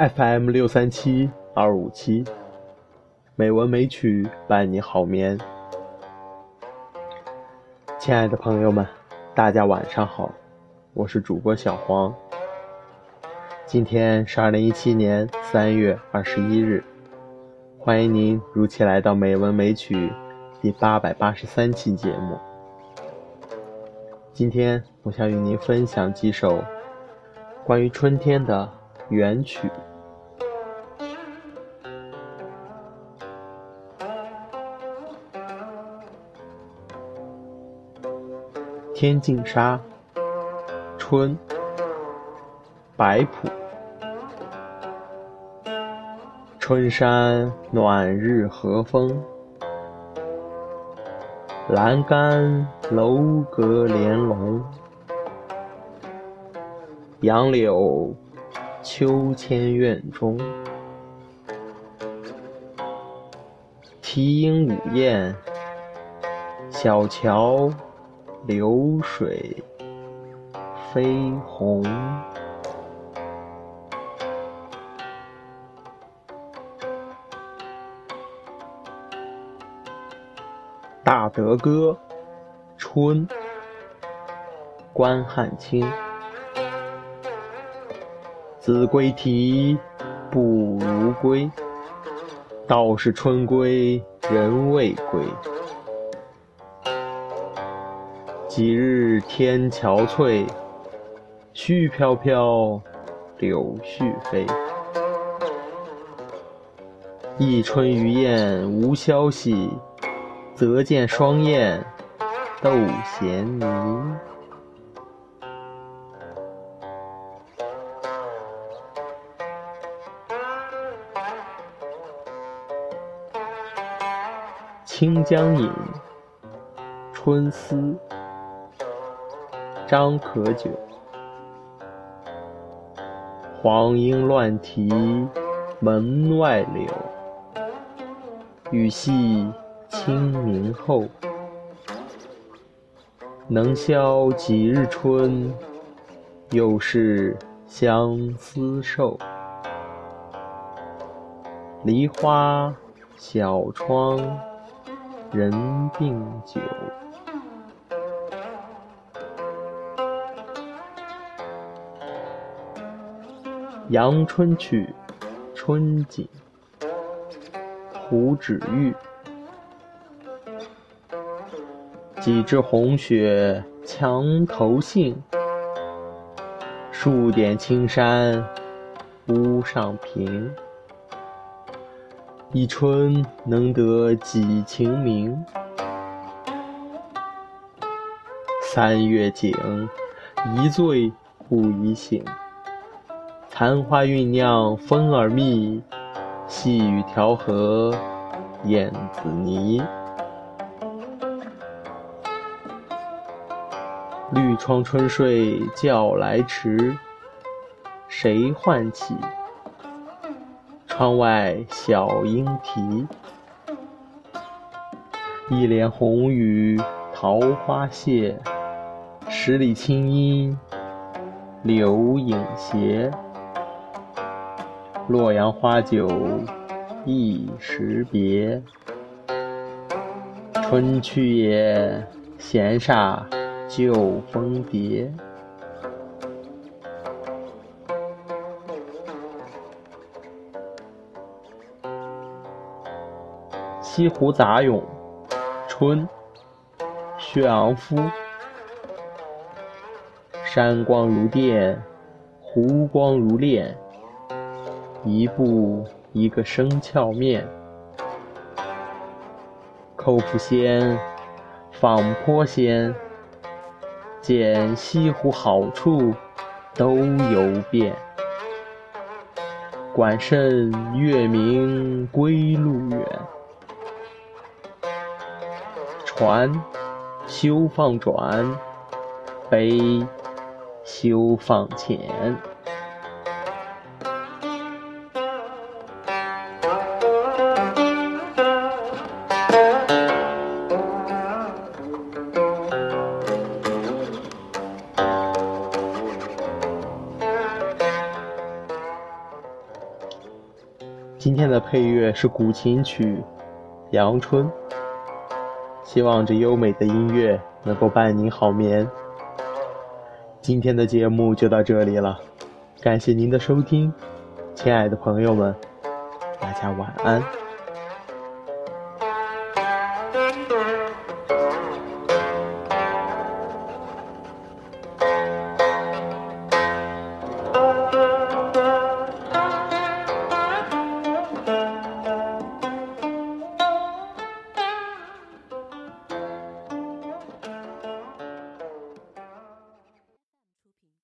FM 六三七二五七，美文美曲伴你好眠。亲爱的朋友们，大家晚上好，我是主播小黄。今天是二零一七年三月二十一日，欢迎您如期来到《美文美曲》第八百八十三期节目。今天我想与您分享几首关于春天的原曲。天净沙，春，白朴。春山暖日和风，栏杆楼阁连笼。杨柳秋千院中，啼莺舞燕，小桥。流水飞红，大德歌，春，关汉卿。子规啼不如归，道是春归人未归。几日天憔悴，絮飘飘，柳絮飞。一春鱼雁无消息，则见双燕斗衔泥。《清江引·春思》张可久，黄莺乱啼门外柳，雨细清明后。能消几日春，又是相思瘦。梨花小窗，人病酒。《阳春曲·春景》胡芷玉。几枝红雪墙头杏，数点青山屋上平。一春能得几晴明？三月景，一醉不宜醒。残花酝酿蜂儿蜜，细雨调和燕子泥。绿窗春睡觉来迟，谁唤起？窗外小莺啼。一帘红雨桃花谢，十里青阴柳影斜。洛阳花酒一时别，春去也，闲煞旧风蝶。《西湖杂咏·春》薛昂夫。山光如电，湖光如练。一步一个生俏面，叩复仙，访颇仙，见西湖好处都游遍。管甚月明归路远，船休放转，杯休放浅。今天的配乐是古琴曲阳春。希望这优美的音乐能够伴您好眠。今天的节目就到这里了。感谢您的收听亲爱的朋友们大家晚安。